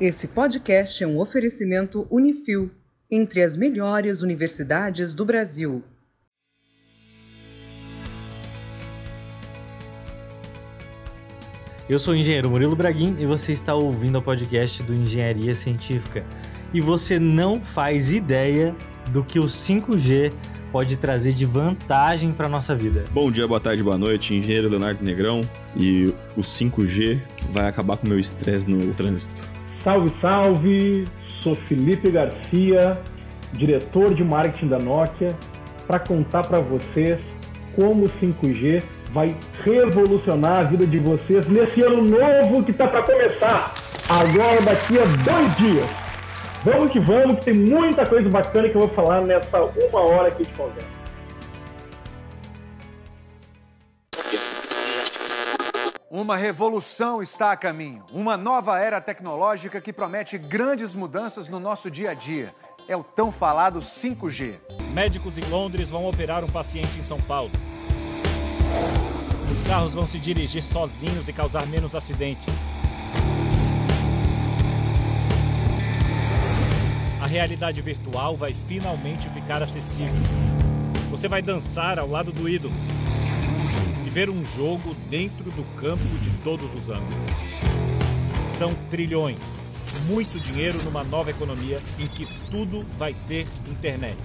Esse podcast é um oferecimento Unifil, entre as melhores universidades do Brasil. Eu sou o engenheiro Murilo Braguin e você está ouvindo o podcast do Engenharia Científica. E você não faz ideia do que o 5G pode trazer de vantagem para nossa vida. Bom dia, boa tarde, boa noite, engenheiro Leonardo Negrão. E o 5G vai acabar com o meu estresse no trânsito. Salve, salve! Sou Felipe Garcia, diretor de marketing da Nokia, para contar para vocês como o 5G vai revolucionar a vida de vocês nesse ano novo que está para começar, agora daqui a dois dias. Vamos que vamos, que tem muita coisa bacana que eu vou falar nessa uma hora aqui de conversa. Uma revolução está a caminho. Uma nova era tecnológica que promete grandes mudanças no nosso dia a dia. É o tão falado 5G. Médicos em Londres vão operar um paciente em São Paulo. Os carros vão se dirigir sozinhos e causar menos acidentes. A realidade virtual vai finalmente ficar acessível. Você vai dançar ao lado do ídolo ver um jogo dentro do campo de todos os ângulos. São trilhões, muito dinheiro numa nova economia em que tudo vai ter internet.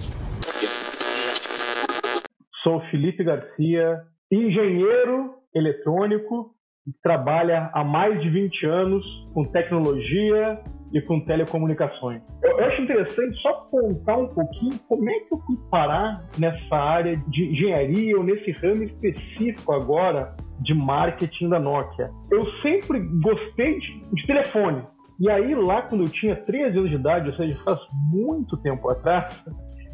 Sou Felipe Garcia, engenheiro eletrônico, trabalha há mais de 20 anos com tecnologia e com telecomunicações. Eu, eu acho interessante só contar um pouquinho como é que eu fui parar nessa área de engenharia ou nesse ramo específico agora de marketing da Nokia. Eu sempre gostei de, de telefone. E aí, lá quando eu tinha 13 anos de idade, ou seja, faz muito tempo atrás,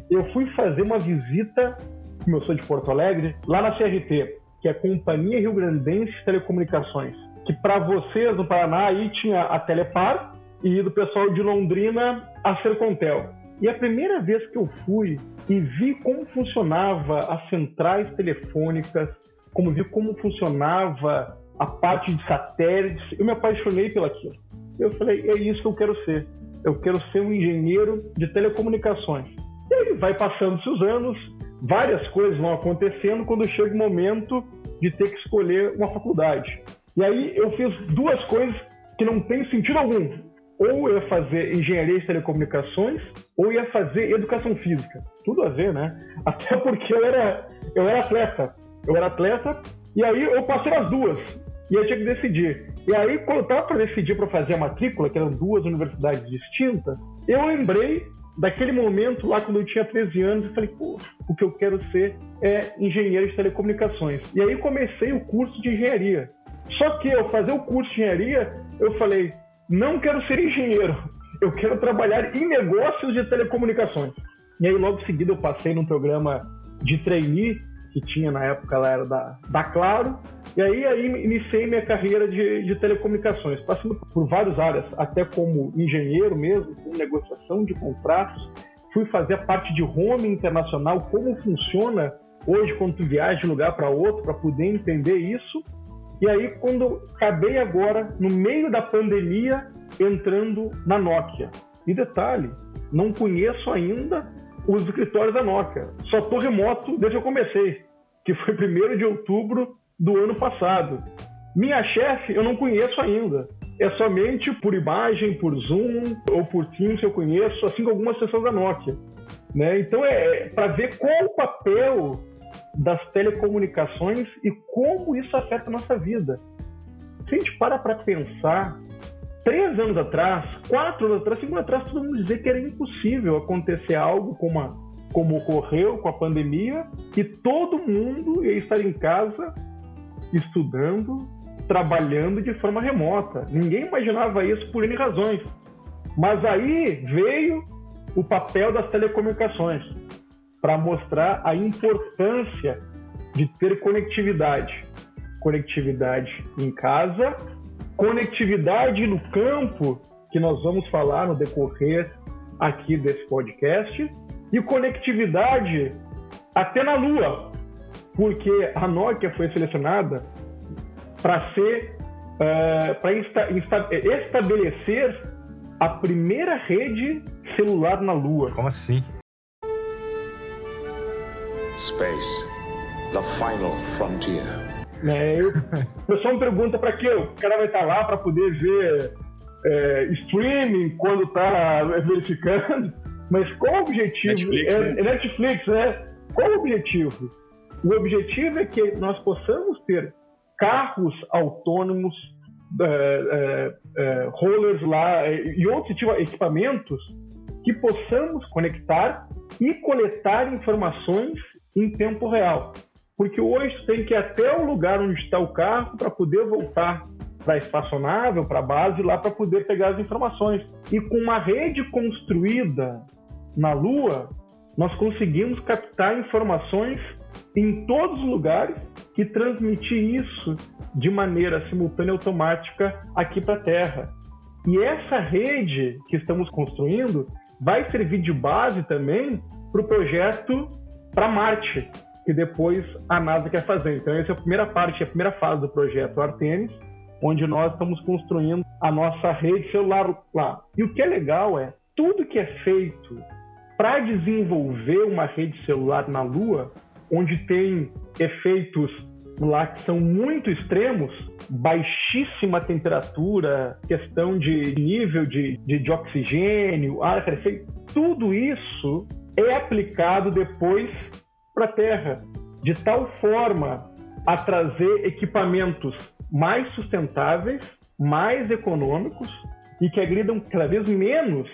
eu fui fazer uma visita, como eu sou de Porto Alegre, lá na CRT, que é a Companhia Rio Grandense de Telecomunicações. Que para vocês no Paraná aí tinha a Telepar, e do pessoal de Londrina a Sercontel. E a primeira vez que eu fui e vi como funcionava as centrais telefônicas, como vi como funcionava a parte de satélites, eu me apaixonei pelaquilo. Eu falei, é isso que eu quero ser. Eu quero ser um engenheiro de telecomunicações. E aí vai passando-se os anos, várias coisas vão acontecendo quando chega o momento de ter que escolher uma faculdade. E aí eu fiz duas coisas que não tem sentido algum ou ia fazer engenharia de telecomunicações ou ia fazer educação física. Tudo a ver, né? Até porque eu era, eu era atleta. Eu era atleta e aí eu passei as duas. E eu tinha que decidir. E aí, quando eu estava para decidir para fazer a matrícula, que eram duas universidades distintas, eu lembrei daquele momento lá quando eu tinha 13 anos e falei, pô, o que eu quero ser é engenheiro de telecomunicações. E aí comecei o curso de engenharia. Só que ao fazer o curso de engenharia, eu falei, não quero ser engenheiro, eu quero trabalhar em negócios de telecomunicações. E aí, logo em seguida, eu passei num programa de trainee, que tinha na época, ela era da, da Claro, e aí, aí iniciei minha carreira de, de telecomunicações, passando por várias áreas, até como engenheiro mesmo, com negociação de contratos, fui fazer a parte de home internacional, como funciona hoje quando tu viaja de lugar para outro, para poder entender isso, e aí, quando acabei agora, no meio da pandemia, entrando na Nokia. E detalhe, não conheço ainda os escritórios da Nokia. Só estou remoto desde que eu comecei, que foi 1 de outubro do ano passado. Minha chefe eu não conheço ainda. É somente por imagem, por Zoom ou por Teams eu conheço, assim como algumas pessoas da Nokia. Né? Então é, é para ver qual o papel das telecomunicações e como isso afeta a nossa vida. Se a gente para para pensar, três anos atrás, quatro anos atrás, cinco anos atrás, todo mundo dizia que era impossível acontecer algo como, a, como ocorreu com a pandemia e todo mundo ia estar em casa estudando, trabalhando de forma remota. Ninguém imaginava isso por N razões. Mas aí veio o papel das telecomunicações para mostrar a importância de ter conectividade. Conectividade em casa, conectividade no campo, que nós vamos falar no decorrer aqui desse podcast, e conectividade até na Lua, porque a Nokia foi selecionada para ser uh, para estabelecer a primeira rede celular na Lua. Como assim? Space, the final frontier. É, eu, o pessoal me pergunta para quê? O cara vai estar lá para poder ver é, streaming quando está verificando. Mas qual o objetivo? Netflix, é, né? é Netflix, né? Qual o objetivo? O objetivo é que nós possamos ter carros autônomos, é, é, rollers lá e outros tipo, equipamentos que possamos conectar e coletar informações em tempo real. Porque hoje tem que ir até o lugar onde está o carro para poder voltar para a espaçonável, para a base, lá para poder pegar as informações. E com uma rede construída na Lua, nós conseguimos captar informações em todos os lugares e transmitir isso de maneira simultânea automática aqui para a Terra. E essa rede que estamos construindo vai servir de base também para o projeto para Marte, que depois a NASA quer fazer. Então, essa é a primeira parte, a primeira fase do projeto Artemis, onde nós estamos construindo a nossa rede celular lá. E o que é legal é tudo que é feito para desenvolver uma rede celular na Lua, onde tem efeitos lá que são muito extremos, baixíssima temperatura, questão de nível de, de, de oxigênio, ar rarefeito, tudo isso é aplicado depois para a Terra, de tal forma a trazer equipamentos mais sustentáveis, mais econômicos e que agridam cada vez menos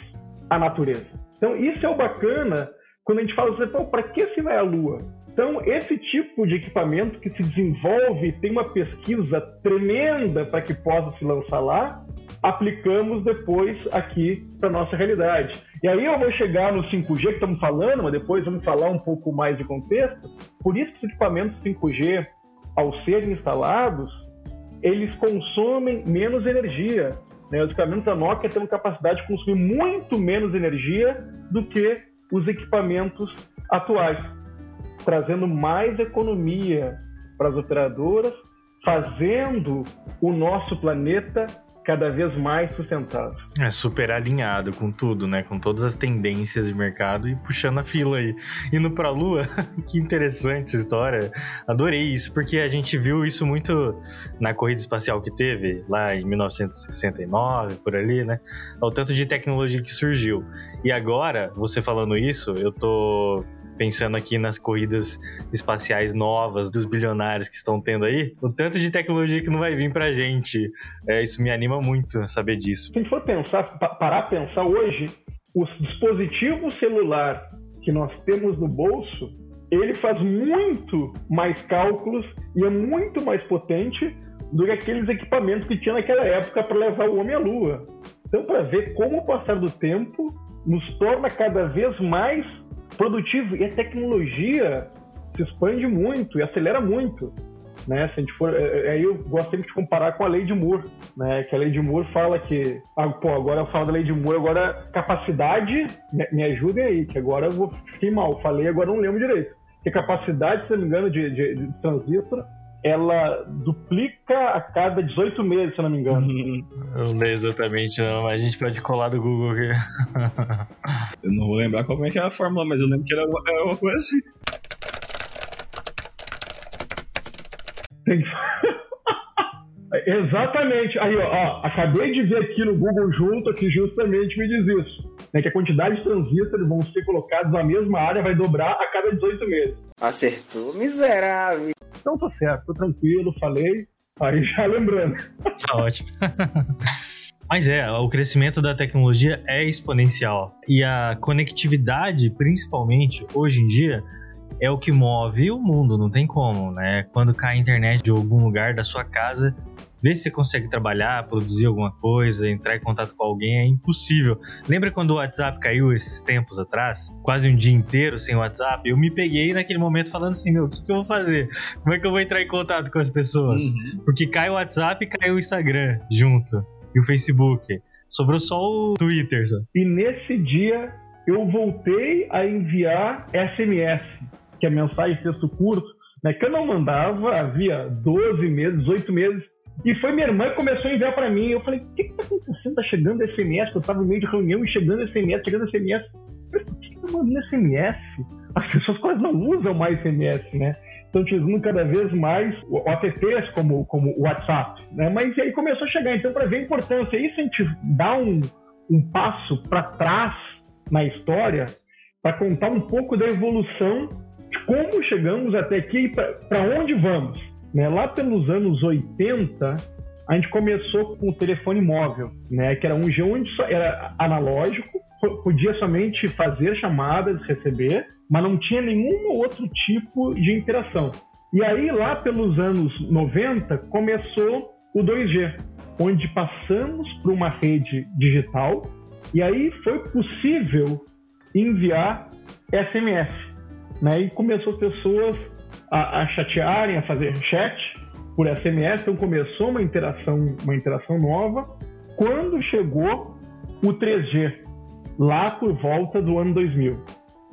a natureza. Então, isso é o bacana quando a gente fala assim, para que se vai à Lua? Então, esse tipo de equipamento que se desenvolve, tem uma pesquisa tremenda para que possa se lançar lá, aplicamos depois aqui para nossa realidade. E aí eu vou chegar no 5G que estamos falando, mas depois vamos falar um pouco mais de contexto. Por isso que os equipamentos 5G, ao serem instalados, eles consomem menos energia. Né? Os equipamentos da Nokia têm capacidade de consumir muito menos energia do que os equipamentos atuais, trazendo mais economia para as operadoras, fazendo o nosso planeta cada vez mais sustentável. É super alinhado com tudo, né? Com todas as tendências de mercado e puxando a fila aí. Indo pra Lua, que interessante essa história. Adorei isso, porque a gente viu isso muito na corrida espacial que teve, lá em 1969, por ali, né? O tanto de tecnologia que surgiu. E agora, você falando isso, eu tô pensando aqui nas corridas espaciais novas dos bilionários que estão tendo aí, o tanto de tecnologia que não vai vir pra gente. É, isso me anima muito saber disso. Se a gente for pensar, parar a pensar hoje, o dispositivo celular que nós temos no bolso, ele faz muito mais cálculos e é muito mais potente do que aqueles equipamentos que tinha naquela época para levar o homem à lua. Então, para ver como o passar do tempo nos torna cada vez mais produtivo e a tecnologia se expande muito e acelera muito. Né? Se a gente for, aí eu gosto sempre de comparar com a lei de Moore, né? Que a lei de Moore fala que, ah, pô, agora eu falo da lei de Moore, agora capacidade, me, ajudem aí, que agora eu vou fiquei mal, falei, agora não lembro direito. Que capacidade, se não me engano, de, de, de transistor ela duplica a cada 18 meses, se não me engano. Não lembro exatamente, não, mas a gente pode colar do Google aqui. Eu não vou lembrar como é que é a fórmula, mas eu lembro que era uma, uma coisa assim. Tem. Exatamente. Aí, ó, ó, acabei de ver aqui no Google junto, que justamente me diz isso. Né, que a quantidade de transistores vão ser colocados na mesma área vai dobrar a cada 18 meses. Acertou, miserável. Então tô certo, tô tranquilo, falei. Aí já lembrando. Tá ótimo. Mas é, o crescimento da tecnologia é exponencial. E a conectividade, principalmente hoje em dia, é o que move o mundo, não tem como, né? Quando cai a internet de algum lugar da sua casa, ver se você consegue trabalhar, produzir alguma coisa, entrar em contato com alguém é impossível. Lembra quando o WhatsApp caiu esses tempos atrás? Quase um dia inteiro sem WhatsApp? Eu me peguei naquele momento falando assim: meu, o que, que, eu vou fazer? Como é que eu vou entrar em contato com as pessoas? Uhum. Porque cai o WhatsApp e cai o Instagram junto, e o Facebook. Sobrou só o Twitter. Só. E nesse dia eu voltei a enviar SMS, que é mensagem de texto curto, né, que eu não mandava havia 12 meses, 18 meses E foi minha irmã que começou a enviar para mim. Eu falei, o que, que tá acontecendo? Tá chegando SMS? Eu tava no meio de reunião e chegando SMS, chegando SMS. Falei, por que tá mandando SMS? As pessoas quase não usam mais SMS, né? Estão utilizando cada vez mais o apps como, como o WhatsApp, né? Mas aí começou a chegar. Então, para ver a importância, isso a gente dá um, um passo para trás na história para contar um pouco da evolução de como chegamos até aqui e para onde vamos. Né? Lá pelos anos 80, a gente começou com o telefone móvel, né? que era um G onde era analógico, podia somente fazer chamadas, receber, mas não tinha nenhum outro tipo de interação. E aí, lá pelos anos 90, começou o 2G, onde passamos para uma rede digital e aí foi possível enviar SMS. Né? E começou as pessoas a, a chatearem, a fazer chat por SMS, então começou uma interação, uma interação nova. Quando chegou o 3G, lá por volta do ano 2000,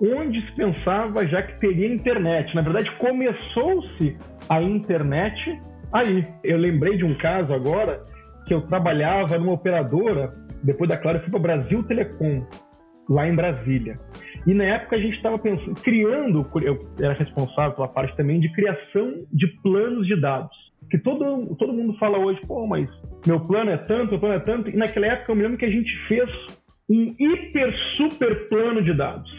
onde se pensava já que teria internet. Na verdade, começou-se a internet aí. Eu lembrei de um caso agora que eu trabalhava numa operadora, depois da Claro, eu fui para Brasil Telecom, lá em Brasília. E na época a gente estava pensando, criando, eu era responsável pela parte também de criação de planos de dados. Que todo, todo mundo fala hoje, pô, mas meu plano é tanto, meu plano é tanto. E naquela época eu me lembro que a gente fez um hiper super plano de dados.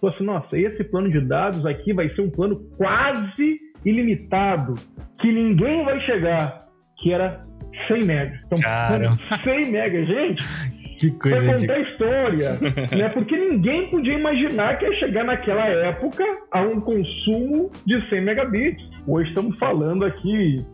Falei assim, nossa, esse plano de dados aqui vai ser um plano quase ilimitado, que ninguém vai chegar, que era 100 mega. Então, Cara. 100 mega, gente, Que coisa de... contar a história, né? Porque ninguém podia imaginar que ia chegar naquela época a um consumo de 100 megabits. Hoje estamos falando aqui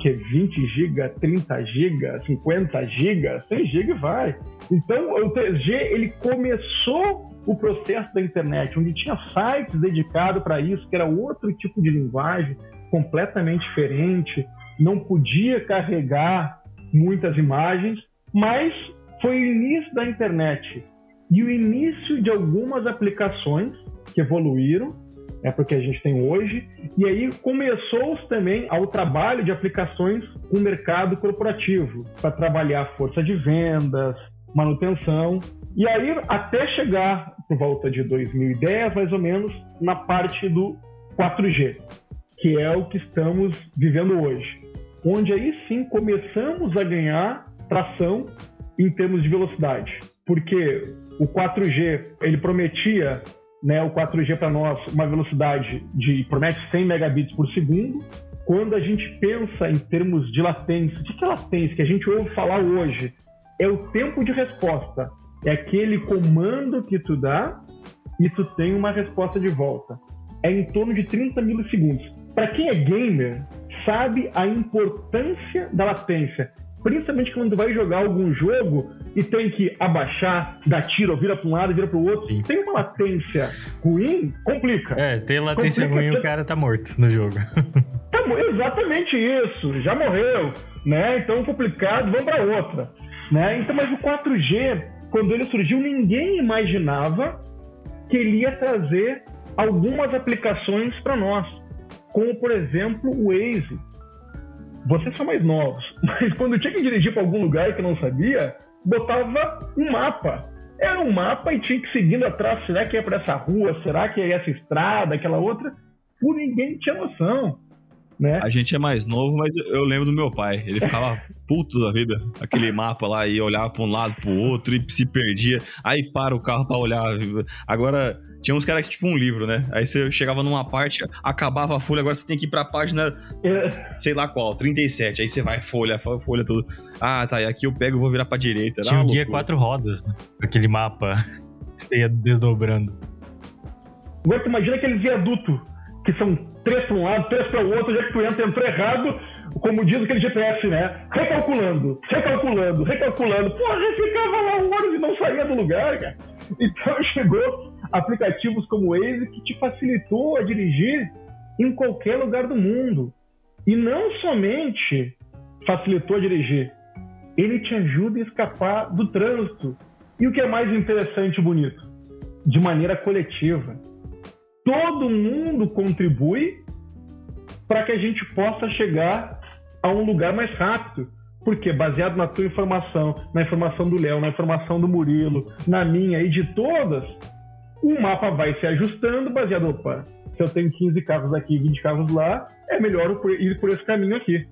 que 20 GB, 30 GB, 50 GB, 100 GB vai. Então, o 3G ele começou o processo da internet, onde tinha sites dedicados para isso, que era outro tipo de linguagem, completamente diferente, não podia carregar muitas imagens, mas foi o início da internet e o início de algumas aplicações que evoluíram, é porque a gente tem hoje, e aí começou também ao trabalho de aplicações com o mercado corporativo, para trabalhar força de vendas, manutenção, e aí até chegar por volta de 2010, mais ou menos, na parte do 4G, que é o que estamos vivendo hoje, onde aí sim começamos a ganhar tração em termos de velocidade, porque o 4G ele prometia, né, o 4G para nós uma velocidade de promete 100 megabits por segundo. Quando a gente pensa em termos de latência, o que é latência que a gente ouve falar hoje? É o tempo de resposta. É aquele comando que tu dá e tu tem uma resposta de volta. É em torno de 30 milissegundos. Para quem é gamer, sabe a importância da latência principalmente quando vai jogar algum jogo e tem que abaixar, dar tiro, vira para um lado, vira para o outro. Sim. Tem uma latência ruim, complica. É, se tem latência Complica- ruim, o cara tá morto no jogo. Tá exatamente isso, já morreu, né? Então complicado, vamos para outra, né? Então, mas o 4G, quando ele surgiu, ninguém imaginava que ele ia trazer algumas aplicações para nós, como por exemplo o Waze. Vocês são mais novos, mas quando tinha que dirigir para algum lugar que não sabia, botava um mapa. Era um mapa e tinha que ir seguindo atrás. Será que é para essa rua? Será que é essa estrada? Aquela outra? Por ninguém tinha noção. Né? A gente é mais novo, mas eu lembro do meu pai. Ele ficava puto da vida. Aquele mapa lá e olhava pra um lado, pro outro e se perdia. Aí para o carro pra olhar. Agora, tinha uns caras que tipo um livro, né? Aí você chegava numa parte, acabava a folha, agora você tem que ir pra página, sei lá qual, 37. Aí você vai, folha, fo- folha tudo. Ah, tá. E aqui eu pego e vou virar pra direita. Era Tinha um guia quatro rodas, né? Aquele mapa que você ia desdobrando. Agora tu imagina aquele viaduto, que são três para um lado, três para o outro, já que tu entra, entrou errado, como diz aquele GPS, né? Recalculando, recalculando, recalculando. Porra, ficava lá horas e não saía do lugar, cara. Então chegou aplicativos como Waze que te facilitou a dirigir em qualquer lugar do mundo. E não somente facilitou a dirigir, ele te ajuda a escapar do trânsito. E o que é mais interessante e bonito? De maneira coletiva todo mundo contribui para que a gente possa chegar a um lugar mais rápido. Porque baseado na tua informação, na informação do Léo, na informação do Murilo, na minha e de todas, o mapa vai se ajustando baseado, opa, se eu tenho 15 carros aqui 20 carros lá, é melhor ir por esse caminho aqui.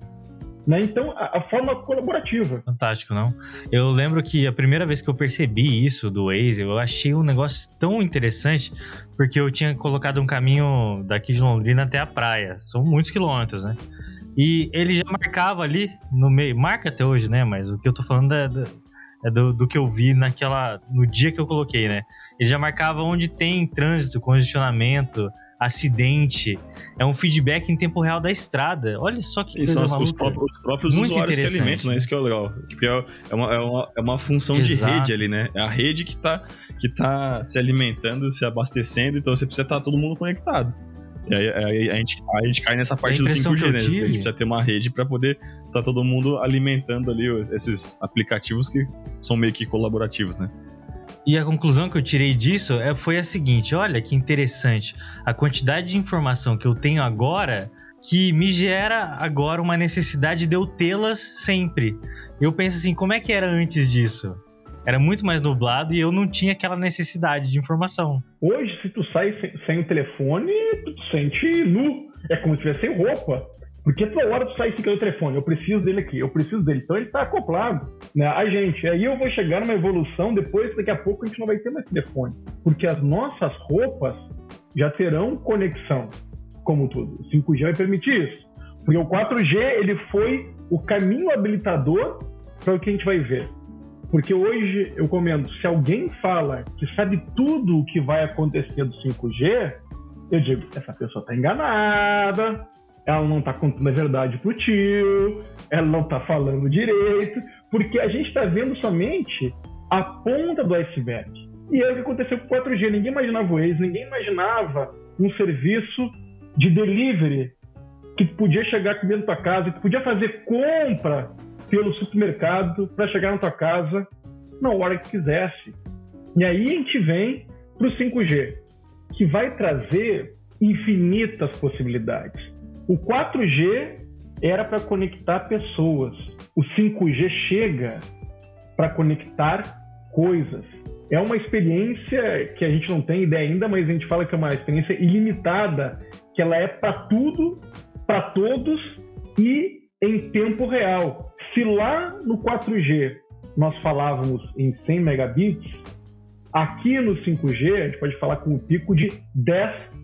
Né? Então, a, a, forma colaborativa. Fantástico, não? Eu lembro que a primeira vez que eu percebi isso do Waze, eu achei um negócio tão interessante, porque eu tinha colocado um caminho daqui de Londrina até a praia. São muitos quilômetros, né? E ele já marcava ali no meio, marca até hoje, né? Mas o que eu tô falando é, é do, do, que eu vi naquela. no dia que eu coloquei, né? Ele já marcava onde tem trânsito, congestionamento, acidente. É um feedback em tempo real da estrada. Olha só que Isso, coisa os, próprios, os próprios Muito usuários que alimentam, né? Isso que é legal. Porque é, é uma, é uma, é uma função Exato. de rede ali, né? É a rede que tá, que tá se alimentando, se abastecendo, então você precisa estar todo mundo conectado. E aí, aí, a, gente, a gente cai nessa parte do 5G, né? A gente precisa ter uma rede para poder estar tá todo mundo alimentando ali esses aplicativos que são meio que colaborativos, né? E a conclusão que eu tirei disso é, foi a seguinte: olha que interessante. A quantidade de informação que eu tenho agora que me gera agora uma necessidade de eu tê-las sempre. Eu penso assim, como é que era antes disso? Era muito mais nublado e eu não tinha aquela necessidade de informação. Hoje, se tu sai sem, sem o telefone, tu te sente nu. É como se tivesse sem roupa. Porque toda hora tu sai sem o telefone, eu preciso dele aqui, eu preciso dele. Então ele está acoplado, né? A gente. Aí eu vou chegar numa evolução, depois, daqui a pouco, a gente não vai ter mais telefone. Porque as nossas roupas já terão conexão, como tudo. O 5G vai permitir isso. Porque o 4G, ele foi o caminho habilitador para o que a gente vai ver. Porque hoje eu comento, se alguém fala que sabe tudo o que vai acontecer do 5G, eu digo, essa pessoa está enganada, ela não está contando a verdade pro tio, ela não está falando direito, porque a gente está vendo somente a ponta do iceberg. E é o que aconteceu com o 4G. Ninguém imaginava o Waze, ninguém imaginava um serviço de delivery que podia chegar aqui dentro da casa, que podia fazer compra pelo supermercado para chegar na tua casa na hora que quisesse. E aí a gente vem para o 5G, que vai trazer infinitas possibilidades. O 4G era para conectar pessoas. O 5G chega para conectar coisas. É uma experiência que a gente não tem ideia ainda, mas a gente fala que é uma experiência ilimitada, que ela é para tudo, para todos e em tempo real. Se lá no 4G nós falávamos em 100 megabits, aqui no 5G a gente pode falar com um pico de 10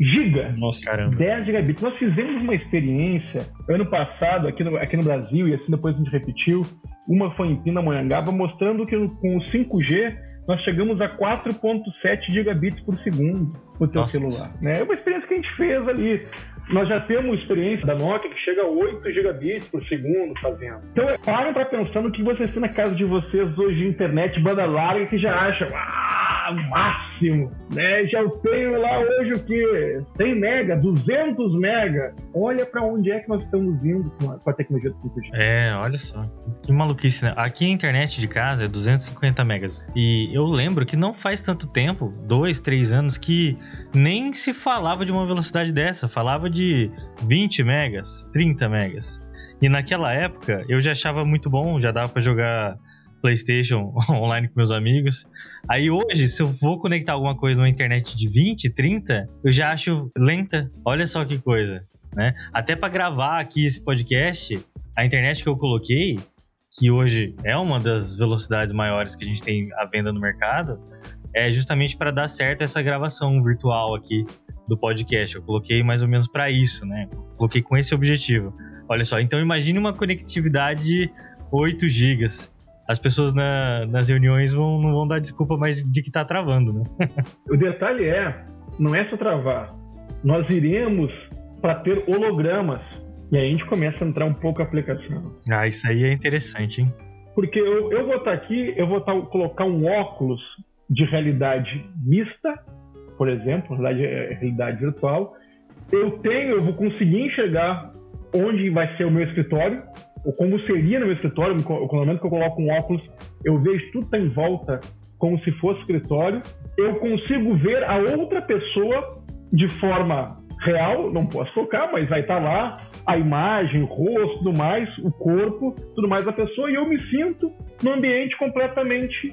giga. Nossa, caramba. 10 gigabits. Nós fizemos uma experiência ano passado aqui no, aqui no Brasil e assim depois a gente repetiu. Uma foi em Pindamonhangaba, mostrando que com o 5G nós chegamos a 4.7 gigabits por segundo no teu Nossa. celular. Né? É uma experiência que a gente fez ali. Nós já temos experiência da Nokia que chega a 8 gigabits por segundo fazendo. Então, parem para pensar no que vocês têm na casa de vocês hoje de internet banda larga que já acham, ah, máximo, né? Já tenho lá hoje o quê? 100 mega, 200 mega. Olha para onde é que nós estamos indo com a, com a tecnologia do 5G. É, olha só. Que maluquice, né? Aqui a internet de casa é 250 megas. E eu lembro que não faz tanto tempo, dois, três anos, que nem se falava de uma velocidade dessa. Falava de de 20 megas, 30 megas. E naquela época eu já achava muito bom, já dava para jogar PlayStation online com meus amigos. Aí hoje, se eu vou conectar alguma coisa numa internet de 20, 30, eu já acho lenta. Olha só que coisa, né? Até para gravar aqui esse podcast, a internet que eu coloquei, que hoje é uma das velocidades maiores que a gente tem à venda no mercado, é justamente para dar certo essa gravação virtual aqui do podcast. Eu coloquei mais ou menos para isso, né? Coloquei com esse objetivo. Olha só, então imagine uma conectividade de 8 gigas. As pessoas na, nas reuniões vão, não vão dar desculpa mais de que tá travando, né? o detalhe é, não é só travar. Nós iremos para ter hologramas. E aí a gente começa a entrar um pouco a aplicação. Ah, isso aí é interessante, hein? Porque eu, eu vou estar tá aqui, eu vou estar, tá, colocar um óculos de realidade mista por exemplo, realidade, é, realidade virtual, eu tenho, eu vou conseguir enxergar onde vai ser o meu escritório, ou como seria no meu escritório, no momento que eu coloco um óculos, eu vejo tudo tá em volta como se fosse escritório, eu consigo ver a outra pessoa de forma real, não posso focar, mas vai estar lá a imagem, o rosto, tudo mais, o corpo, tudo mais da pessoa, e eu me sinto num ambiente completamente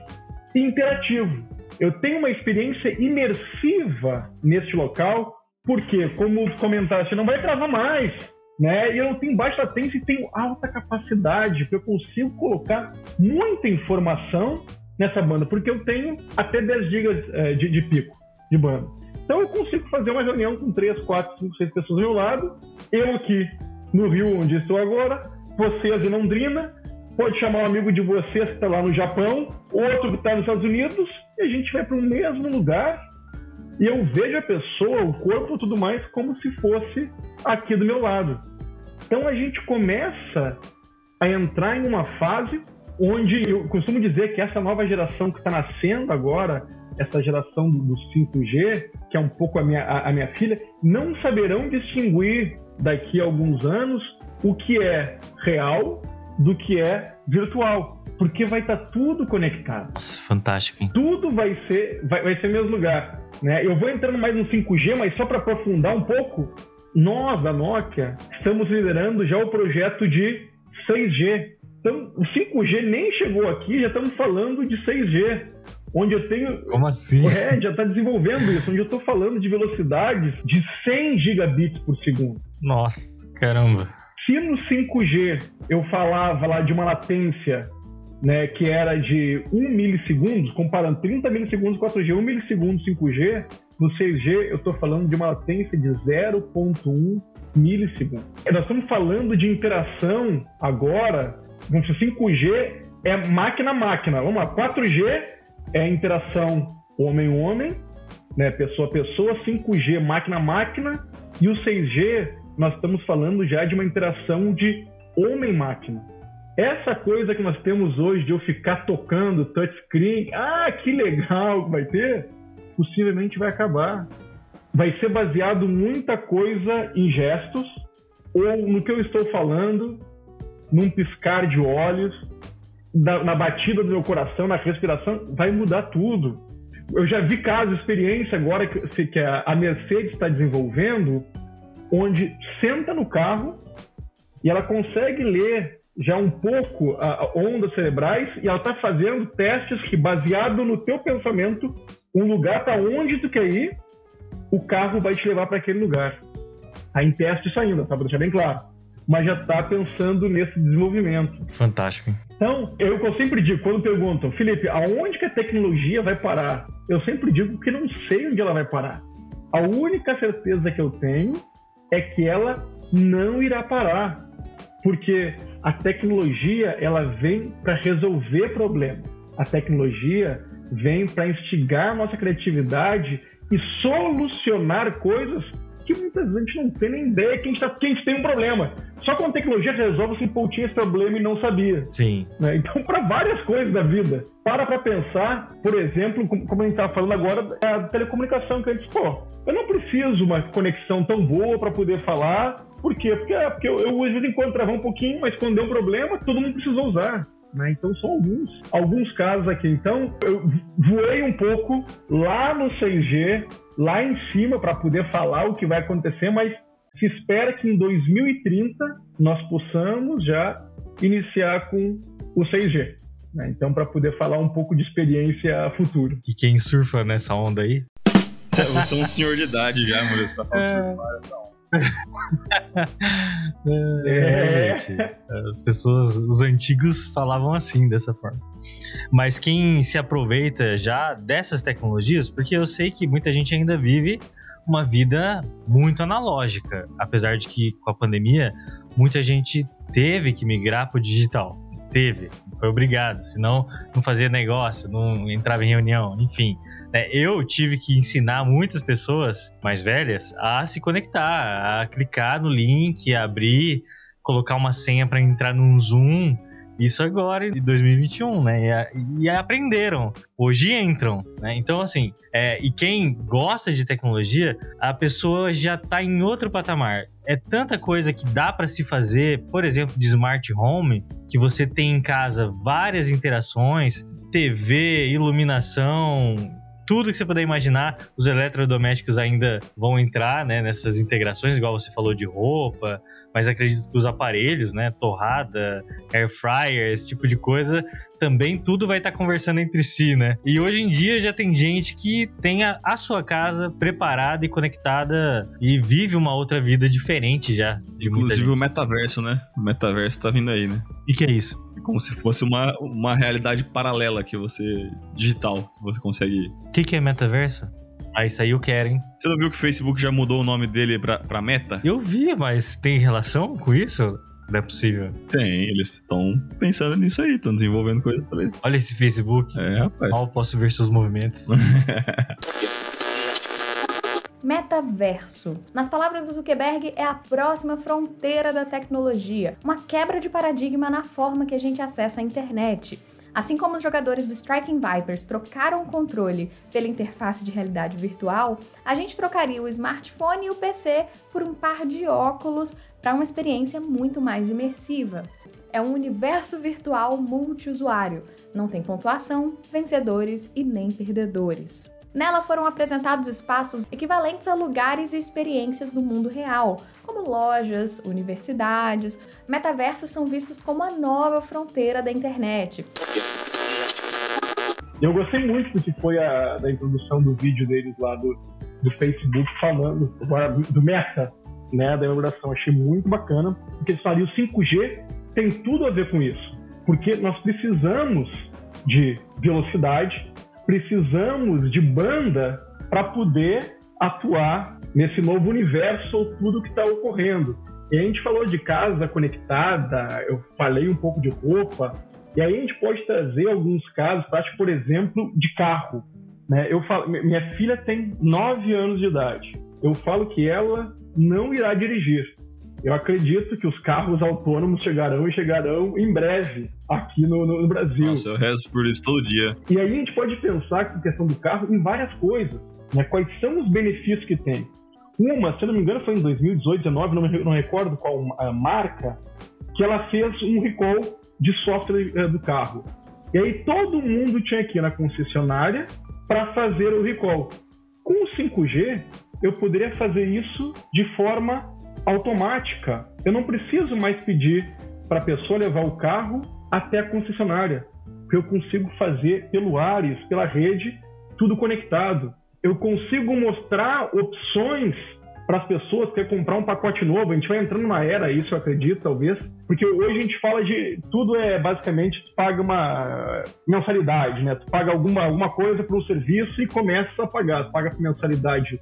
interativo. Eu tenho uma experiência imersiva neste local, porque, como comentaste, não vai travar mais, né? E eu tenho baixa latência e tenho alta capacidade, porque eu consigo colocar muita informação nessa banda, porque eu tenho até 10 GB é, de, de pico de banda. Então eu consigo fazer uma reunião com 3, 4, 5, 6 pessoas do meu lado, eu aqui no Rio, onde estou agora, vocês em Londrina, pode chamar um amigo de vocês que está lá no Japão, outro que está nos Estados Unidos, e a gente vai para o mesmo lugar e eu vejo a pessoa, o corpo tudo mais como se fosse aqui do meu lado. Então a gente começa a entrar em uma fase onde eu costumo dizer que essa nova geração que está nascendo agora, essa geração do, 5G, que é um pouco a minha, a, a minha filha, não saberão distinguir daqui a alguns anos o que é real do que é virtual, porque vai estar tá tudo conectado. Nossa, fantástico. Hein? Tudo vai ser, vai, vai ser mesmo lugar. Né? Eu vou entrando mais no 5G, mas só para aprofundar um pouco, nós da Nokia estamos liderando já o projeto de 6G. Então, o 5G nem chegou aqui, já estamos falando de 6G, onde eu tenho. Como assim? É, já está desenvolvendo isso, onde eu estou falando de velocidades de 100 gigabits por segundo. Nossa, caramba. Se no 5G eu falava lá de uma latência né, que era de 1 milissegundos, comparando 30 milissegundos 4G, 1 milissegundo 5G, no 6G eu estou falando de uma latência de 0.1 milissegundos. Nós estamos falando de interação agora, como se 5G é máquina-máquina. Vamos lá, 4G é interação homem-homem, né, pessoa-pessoa, 5G máquina-máquina, e o 6G nós estamos falando já de uma interação de homem-máquina. Essa coisa que nós temos hoje de eu ficar tocando touchscreen, ah, que legal que vai ter, possivelmente vai acabar. Vai ser baseado muita coisa em gestos ou no que eu estou falando, num piscar de olhos, na, na batida do meu coração, na respiração, vai mudar tudo. Eu já vi casos, experiência agora que, que a Mercedes está desenvolvendo, onde senta no carro e ela consegue ler já um pouco a, ondas cerebrais e ela está fazendo testes que, baseado no teu pensamento, um lugar para onde tu quer ir, o carro vai te levar para aquele lugar. Está em teste isso ainda, tá? Para deixar bem claro. Mas já está pensando nesse desenvolvimento. Fantástico. Então, eu, eu sempre digo, quando perguntam, Felipe, aonde que a tecnologia vai parar? Eu sempre digo que não sei onde ela vai parar. A única certeza que eu tenho é que ela não irá parar. Porque a tecnologia ela vem para resolver problemas. A tecnologia vem para instigar nossa criatividade e solucionar coisas que muitas vezes a gente não tem nem ideia que a gente, tá, que a gente tem um problema. Só com a tecnologia resolve assim, pô, tinha esse problema e não sabia. Sim. Né? Então, para várias coisas da vida. Para para pensar, por exemplo, como a gente estava falando agora, da telecomunicação, que a gente, pô, eu não preciso uma conexão tão boa para poder falar por quê? Porque, é, porque eu, eu, às vezes um pouquinho, mas quando deu um problema, todo mundo precisou usar. Né? Então são alguns, alguns casos aqui. Então eu voei um pouco lá no 6G, lá em cima, para poder falar o que vai acontecer, mas se espera que em 2030 nós possamos já iniciar com o 6G. Né? Então, para poder falar um pouco de experiência futura. E quem surfa nessa onda aí? Você é um senhor de idade já, mulher. Você tá falando é... surfar essa onda. É, é, gente. As pessoas, os antigos falavam assim, dessa forma. Mas quem se aproveita já dessas tecnologias, porque eu sei que muita gente ainda vive uma vida muito analógica, apesar de que com a pandemia muita gente teve que migrar para o digital. Teve, foi obrigado, senão não fazia negócio, não entrava em reunião, enfim. Né? Eu tive que ensinar muitas pessoas mais velhas a se conectar, a clicar no link, abrir, colocar uma senha para entrar num Zoom. Isso agora em 2021, né? E, e aprenderam. Hoje entram, né? Então, assim, é, e quem gosta de tecnologia, a pessoa já tá em outro patamar. É tanta coisa que dá para se fazer, por exemplo, de smart home, que você tem em casa várias interações, TV, iluminação, tudo que você puder imaginar. Os eletrodomésticos ainda vão entrar, né, nessas integrações, igual você falou de roupa, mas acredito que os aparelhos, né, torrada, air fryer, esse tipo de coisa, também tudo vai estar tá conversando entre si, né? E hoje em dia já tem gente que tem a, a sua casa preparada e conectada e vive uma outra vida diferente já. Inclusive o metaverso, né? O metaverso tá vindo aí, né? E que é isso? Como se fosse uma, uma realidade paralela que você. digital, que você consegue. O que, que é metaverso? Ah, isso aí eu quero, hein? Você não viu que o Facebook já mudou o nome dele pra, pra Meta? Eu vi, mas tem relação com isso? Não é possível. Tem, eles estão pensando nisso aí, estão desenvolvendo coisas pra ele. Olha esse Facebook. É, rapaz. Mal posso ver seus movimentos. Metaverso. Nas palavras do Zuckerberg, é a próxima fronteira da tecnologia, uma quebra de paradigma na forma que a gente acessa a internet. Assim como os jogadores do Striking Vipers trocaram o controle pela interface de realidade virtual, a gente trocaria o smartphone e o PC por um par de óculos para uma experiência muito mais imersiva. É um universo virtual multiusuário, não tem pontuação, vencedores e nem perdedores. Nela foram apresentados espaços equivalentes a lugares e experiências do mundo real, como lojas, universidades. Metaversos são vistos como a nova fronteira da internet. Eu gostei muito do que foi a da introdução do vídeo deles lá do, do Facebook falando do Meta, né, da inauguração. Achei muito bacana, porque eles falaram o 5G tem tudo a ver com isso, porque nós precisamos de velocidade, precisamos de banda para poder atuar nesse novo universo, tudo que está ocorrendo. E a gente falou de casa conectada, eu falei um pouco de roupa, e aí a gente pode trazer alguns casos, práticos, por exemplo, de carro. Né? Eu falo, minha filha tem 9 anos de idade. Eu falo que ela não irá dirigir. Eu acredito que os carros autônomos chegarão e chegarão em breve aqui no, no, Brasil. Nossa, eu rezo por isso todo dia. E aí a gente pode pensar com questão do carro em várias coisas. Né? Quais são os benefícios que tem? Uma, se eu não me engano, foi em 2018, 2019, não, não recordo qual a marca, que ela fez um recall de software eh, do carro. E aí todo mundo tinha que ir na concessionária para fazer o recall. Com o 5G, eu poderia fazer isso de forma automática. Eu não preciso mais pedir para a pessoa levar o carro até a concessionária, eu consigo fazer pelo Ares, pela rede, tudo conectado. Eu consigo mostrar opções para as pessoas que querem comprar um pacote novo. A gente vai entrando numa era, isso eu acredito, talvez, porque hoje a gente fala de tudo é basicamente tu paga uma mensalidade, né? Tu paga alguma, alguma coisa para um serviço e começa a pagar. Tu paga mensalidade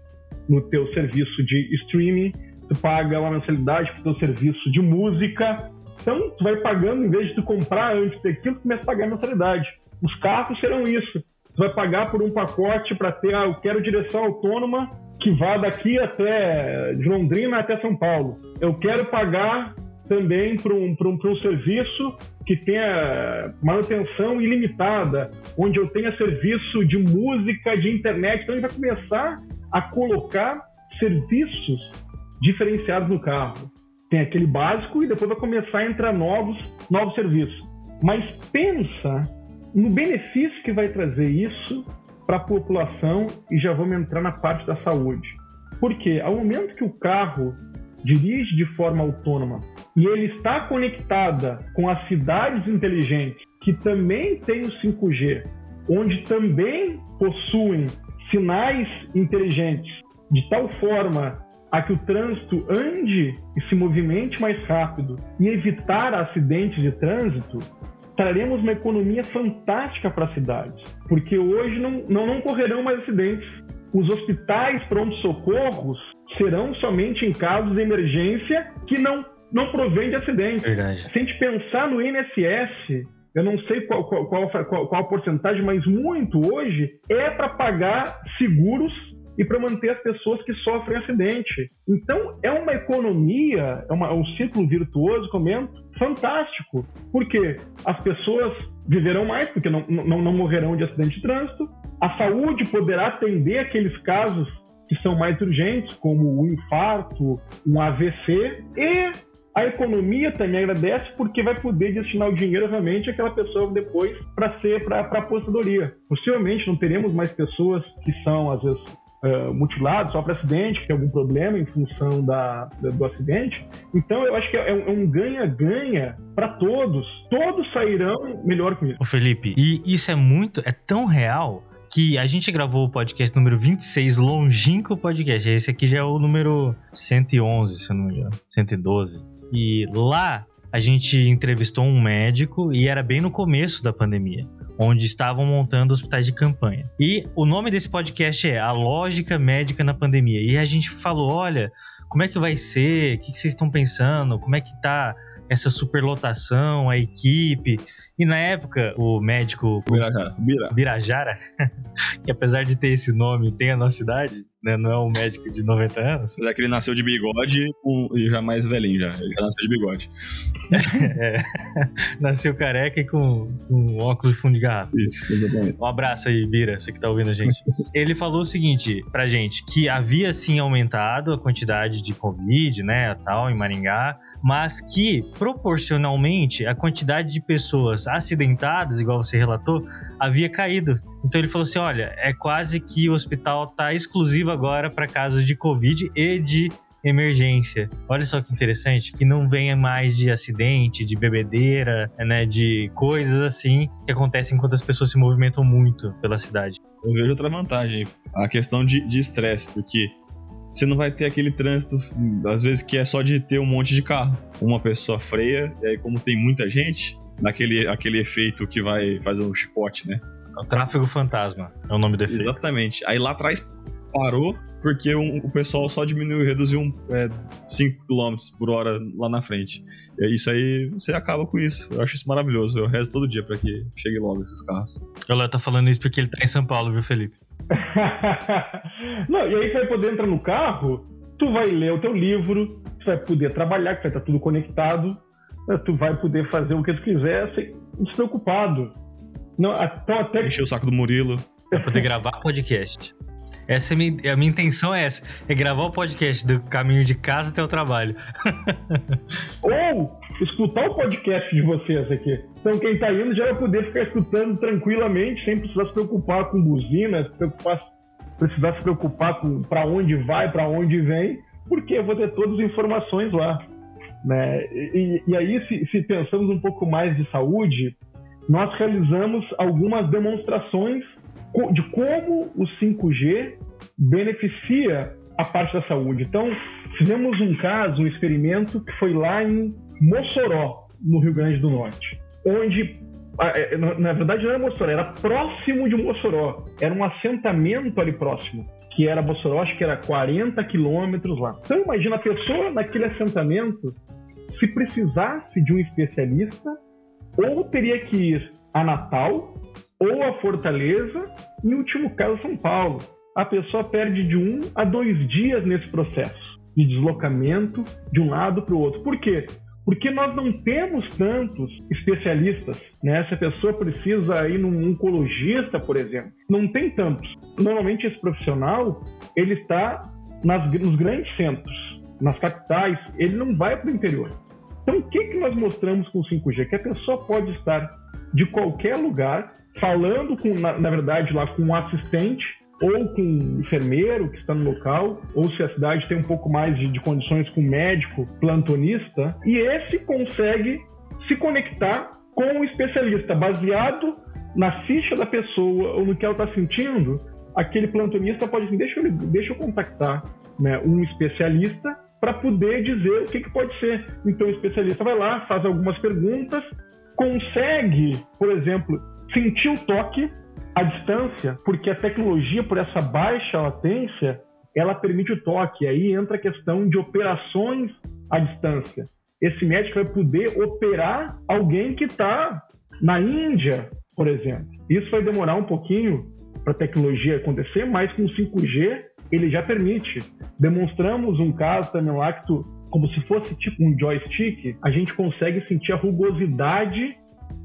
no teu serviço de streaming tu paga uma mensalidade para o teu serviço de música. Então, tu vai pagando, em vez de tu comprar antes daquilo, tu começa a pagar a mensalidade. Os carros serão isso. Tu vai pagar por um pacote para ter, ah, eu quero direção autônoma que vá daqui até de Londrina até São Paulo. Eu quero pagar também para um, um, um serviço que tenha manutenção ilimitada, onde eu tenha serviço de música, de internet. Então, a gente vai começar a colocar serviços diferenciados no carro. Tem aquele básico e depois vai começar a entrar novos, novos serviços. Mas pensa no benefício que vai trazer isso para a população e já vamos entrar na parte da saúde. Porque ao momento que o carro dirige de forma autônoma e ele está conectada com as cidades inteligentes que também têm o 5G, onde também possuem sinais inteligentes, de tal forma a que o trânsito ande e se movimente mais rápido e evitar acidentes de trânsito, traremos uma economia fantástica para as cidades, porque hoje não, não, não correrão mais acidentes. Os hospitais pronto-socorros serão somente em casos de emergência que não, não provém de acidente. Verdade. Se a gente pensar no INSS, eu não sei qual, qual, qual, qual, qual a porcentagem, mas muito hoje é para pagar seguros e para manter as pessoas que sofrem acidente. Então, é uma economia, é, uma, é um ciclo virtuoso, comento, fantástico, porque as pessoas viverão mais, porque não, não, não morrerão de acidente de trânsito, a saúde poderá atender aqueles casos que são mais urgentes, como um infarto, um AVC, e a economia também agradece porque vai poder destinar o dinheiro realmente àquela pessoa depois para ser para a aposentadoria. Possivelmente não teremos mais pessoas que são, às vezes, uh, mutilados só para acidente, tem algum problema em função da, do acidente. Então eu acho que é, é um ganha-ganha para todos. Todos sairão melhor com isso. Ô Felipe, e isso é muito, é tão real que a gente gravou o podcast número 26, Longínquo Podcast. Esse aqui já é o número 111, se eu não me engano, 112. E lá a gente entrevistou um médico e era bem no começo da pandemia, onde estavam montando hospitais de campanha. E o nome desse podcast é A Lógica Médica na Pandemia. E a gente falou: olha, como é que vai ser? O que vocês estão pensando? Como é que tá essa superlotação, a equipe? E na época, o médico Birajara, Birajara que apesar de ter esse nome, tem a nossa idade, né? Não é um médico de 90 anos. Já que ele nasceu de bigode e já mais velhinho já. Ele já nasceu de bigode. é. Nasceu careca e com, com óculos de fundo de garrafa. Isso, exatamente. Um abraço aí, Bira, você que tá ouvindo a gente. ele falou o seguinte pra gente, que havia sim aumentado a quantidade de Covid, né, tal, em Maringá, mas que proporcionalmente a quantidade de pessoas acidentadas, igual você relatou, havia caído. Então ele falou assim: olha, é quase que o hospital tá exclusivo agora para casos de Covid e de emergência. Olha só que interessante, que não venha mais de acidente, de bebedeira, né, de coisas assim que acontecem enquanto as pessoas se movimentam muito pela cidade. Eu vejo outra vantagem, a questão de estresse, porque você não vai ter aquele trânsito, às vezes, que é só de ter um monte de carro. Uma pessoa freia, e aí, como tem muita gente, naquele aquele efeito que vai fazer um chicote, né? É o tráfego fantasma é o nome do efeito. Exatamente. Aí lá atrás parou porque um, o pessoal só diminuiu, reduziu 5 é, km por hora lá na frente. E isso aí, você acaba com isso. Eu acho isso maravilhoso. Eu rezo todo dia para que chegue logo esses carros. O Léo tá falando isso porque ele tá em São Paulo, viu, Felipe? Não, e aí você vai poder entrar no carro, tu vai ler o teu livro, tu vai poder trabalhar, que vai estar tudo conectado, né, tu vai poder fazer o que tu quiser sem despreocupado. Não, então até... Encher o saco do Murilo. Vai poder gravar podcast. Essa é a minha, a minha intenção é essa, é gravar o podcast do caminho de casa até o trabalho. Ou escutar o podcast de vocês aqui. Então quem está indo já vai poder ficar escutando tranquilamente, sem precisar se preocupar com buzina, se preocupar, precisar se preocupar com para onde vai, para onde vem, porque eu vou ter todas as informações lá. Né? E, e aí, se, se pensamos um pouco mais de saúde, nós realizamos algumas demonstrações de como o 5G beneficia a parte da saúde. Então, fizemos um caso, um experimento que foi lá em Mossoró, no Rio Grande do Norte, onde é, na verdade não era Mossoró, era próximo de Mossoró, era um assentamento ali próximo, que era Mossoró, acho que era 40 quilômetros lá. Então imagina a pessoa naquele assentamento, se precisasse de um especialista, ou teria que ir a Natal, ou a Fortaleza, em último caso São Paulo. A pessoa perde de um a dois dias nesse processo de deslocamento de um lado para o outro. Por quê? Porque nós não temos tantos especialistas, né? Se a pessoa precisa ir num oncologista, por exemplo, não tem tantos. Normalmente esse profissional, ele está nas, nos grandes centros, nas capitais, ele não vai para o interior. Então, o que, que nós mostramos com o 5G? Que a pessoa pode estar de qualquer lugar, falando com, na, na verdade, lá com um assistente ou com um enfermeiro que está no local, ou se a cidade tem um pouco mais de, de condições com médico, plantonista, e esse consegue se conectar com o um especialista, baseado na ficha da pessoa ou no que ela está sentindo, aquele plantonista pode dizer, deixa eu, deixa eu contactar né, um especialista para poder dizer o que, que pode ser. Então o especialista vai lá, faz algumas perguntas, consegue, por exemplo, sentir o toque à distância, porque a tecnologia, por essa baixa latência, ela permite o toque. Aí entra a questão de operações à distância. Esse médico vai poder operar alguém que está na Índia, por exemplo. Isso vai demorar um pouquinho para a tecnologia acontecer, mas com o 5G ele já permite. Demonstramos um caso também lá que tu, como se fosse tipo um joystick, a gente consegue sentir a rugosidade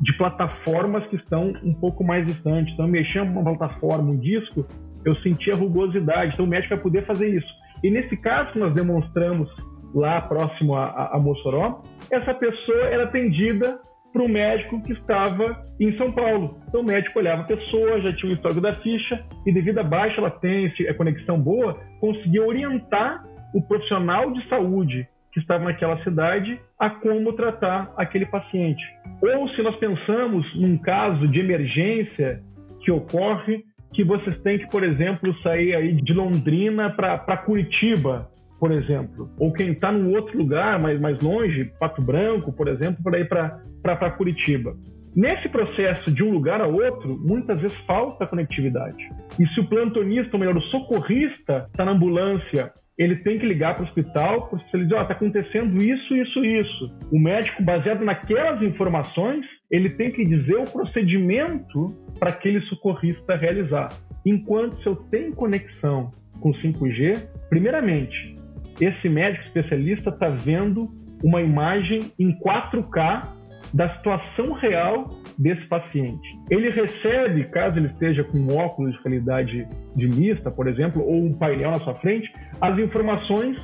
de plataformas que estão um pouco mais distantes. Então, mexendo uma plataforma, um disco, eu senti a rugosidade. Então, o médico vai poder fazer isso. E nesse caso nós demonstramos lá próximo a, a Mossoró, essa pessoa era atendida para um médico que estava em São Paulo. Então o médico olhava a pessoa, já tinha o histórico da ficha e devido à baixa latência, a conexão boa, conseguia orientar o profissional de saúde que estava naquela cidade a como tratar aquele paciente. Ou se nós pensamos num caso de emergência que ocorre, que vocês têm que, por exemplo, sair aí de Londrina para Curitiba, por exemplo, ou quem está num outro lugar mais, mais longe, Pato Branco, por exemplo, para ir para Curitiba. Nesse processo de um lugar a outro, muitas vezes falta conectividade. E se o plantonista, ou melhor, o socorrista, está na ambulância, ele tem que ligar para o hospital, para ele dizer, ó, oh, está acontecendo isso, isso, isso. O médico, baseado naquelas informações, ele tem que dizer o procedimento para aquele socorrista realizar. Enquanto se eu tenho conexão com 5G, primeiramente, esse médico especialista está vendo uma imagem em 4K da situação real desse paciente. Ele recebe, caso ele esteja com um óculos de qualidade de mista, por exemplo, ou um painel na sua frente, as informações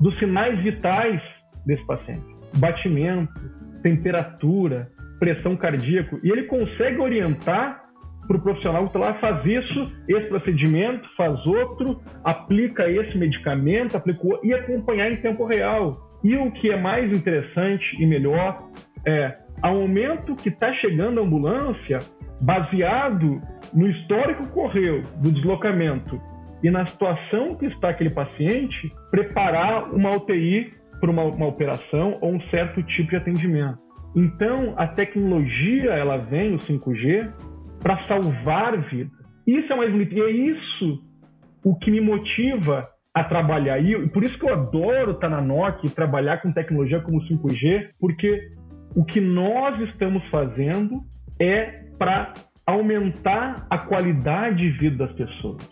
dos sinais vitais desse paciente. Batimento, temperatura, pressão cardíaca. E ele consegue orientar para o profissional que está lá, faz isso, esse procedimento, faz outro, aplica esse medicamento, aplicou e acompanhar em tempo real. E o que é mais interessante e melhor é, ao momento que está chegando a ambulância, baseado no histórico que ocorreu do deslocamento e na situação que está aquele paciente, preparar uma UTI para uma, uma operação ou um certo tipo de atendimento. Então, a tecnologia, ela vem, o 5G, para salvar vidas. Isso é bonito. E é isso o que me motiva a trabalhar. E por isso que eu adoro estar na Nokia e trabalhar com tecnologia como 5G, porque o que nós estamos fazendo é para aumentar a qualidade de vida das pessoas.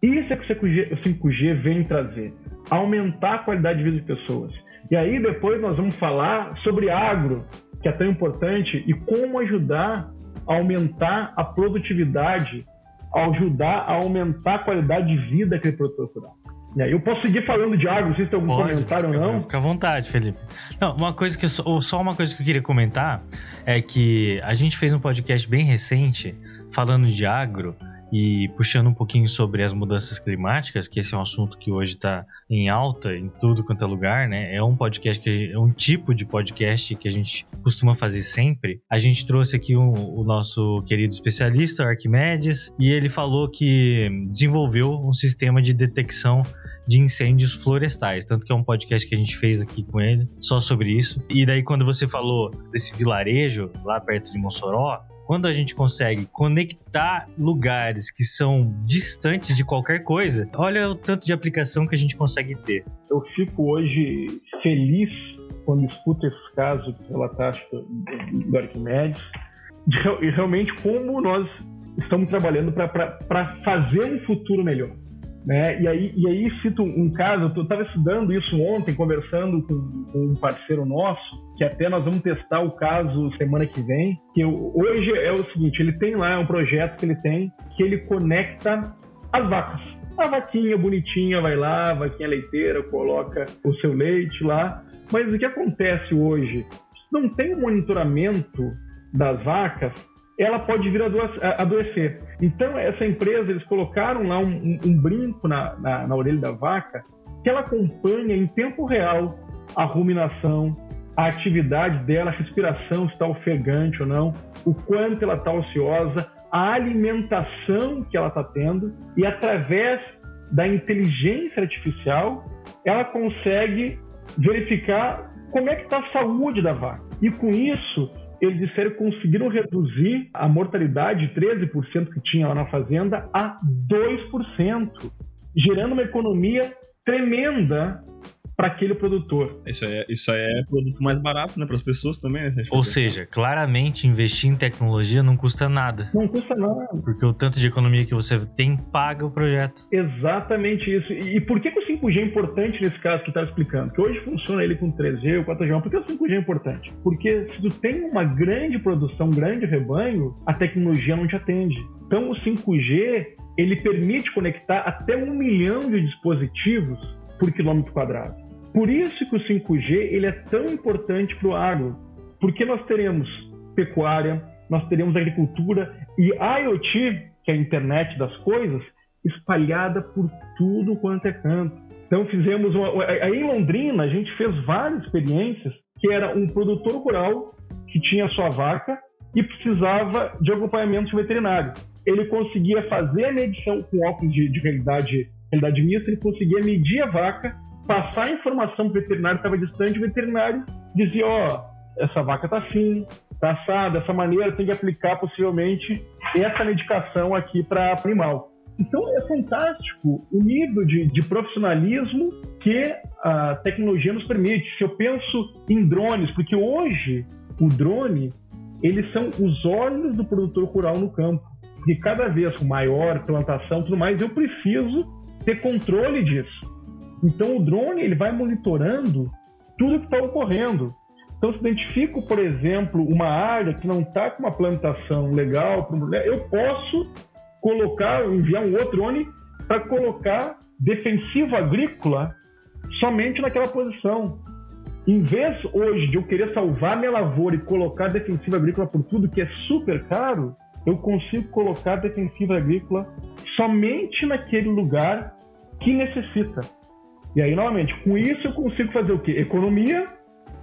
Isso é que o 5G vem trazer, aumentar a qualidade de vida das pessoas. E aí depois nós vamos falar sobre agro, que é tão importante, e como ajudar aumentar a produtividade, ajudar a aumentar a qualidade de vida daquele produtor rural. Eu posso seguir falando de água, não sei se tem algum Pode, comentário fica, ou não. Fica à vontade, Felipe. Não, uma coisa que só, só uma coisa que eu queria comentar é que a gente fez um podcast bem recente falando de agro e puxando um pouquinho sobre as mudanças climáticas, que esse é um assunto que hoje está em alta em tudo quanto é lugar, né? É um podcast que é um tipo de podcast que a gente costuma fazer sempre. A gente trouxe aqui um, o nosso querido especialista, Arquimedes, e ele falou que desenvolveu um sistema de detecção de incêndios florestais. Tanto que é um podcast que a gente fez aqui com ele, só sobre isso. E daí, quando você falou desse vilarejo lá perto de Mossoró, quando a gente consegue conectar lugares que são distantes de qualquer coisa, olha o tanto de aplicação que a gente consegue ter. Eu fico hoje feliz quando escuto esse caso que relataste do Arquimedes, e realmente como nós estamos trabalhando para fazer um futuro melhor. Né? E, aí, e aí cito um caso, eu estava estudando isso ontem, conversando com, com, um parceiro nosso, que até nós vamos testar o caso semana que vem, que eu, hoje é o seguinte, ele tem lá um projeto que ele tem, que ele conecta as vacas. A vaquinha bonitinha vai lá, a vaquinha leiteira, coloca o seu leite lá, mas o que acontece hoje? Não tem monitoramento das vacas ela pode vir a adoecer. Então, essa empresa, eles colocaram lá um, um, um brinco na, na, na, orelha da vaca que ela acompanha em tempo real a ruminação, a atividade dela, a respiração, se está ofegante ou não, o quanto ela está ociosa, a alimentação que ela está tendo, e através da inteligência artificial, ela consegue verificar como é que está a saúde da vaca. E com isso, eles disseram que conseguiram reduzir a mortalidade de 13% que tinha lá na fazenda a 2%, gerando uma economia tremenda para aquele produtor. Isso é, isso é produto mais barato, né, para as pessoas também. Né? Ou seja, claramente investir em tecnologia não custa nada. Não custa nada. Porque o tanto de economia que você tem paga o projeto. Exatamente isso. E, por que, que o 5G é importante nesse caso que está explicando? Que hoje funciona ele com 3G ou 4G. Por que o 5G é importante? Porque se tu tem uma grande produção, um grande rebanho, a tecnologia não te atende. Então o 5G ele permite conectar até um milhão de dispositivos por quilômetro quadrado. Por isso que o 5G ele é tão importante para o agro, porque nós teremos pecuária, nós teremos agricultura e IoT, que é a internet das coisas, espalhada por tudo quanto é canto. Então fizemos uma, aí em Londrina a gente fez várias experiências que era um produtor rural que tinha sua vaca e precisava de acompanhamento veterinário. Ele conseguia fazer a medição com óculos de, de realidade, realidade mista, ele conseguia medir a vaca, passar a informação para o veterinário que estava distante, o veterinário dizia, ó, oh, essa vaca está assim, está assada, dessa maneira tem que aplicar possivelmente essa medicação aqui para animal. Então é fantástico o nível de, de, profissionalismo que a tecnologia nos permite. Se eu penso em drones, porque hoje o drone eles são os olhos do produtor rural no campo. Porque cada vez com maior plantação, tudo mais, eu preciso ter controle disso. Então o drone ele vai monitorando tudo que está ocorrendo. Então, se identifico, por exemplo, uma área que não está com uma plantação legal, eu posso colocar, enviar um outro drone para colocar defensivo agrícola somente naquela posição. Em vez hoje de eu querer salvar minha lavoura e colocar defensivo agrícola por tudo que é super caro, eu consigo colocar defensivo agrícola somente naquele lugar que necessita. E aí, novamente, com isso eu consigo fazer o quê? Economia.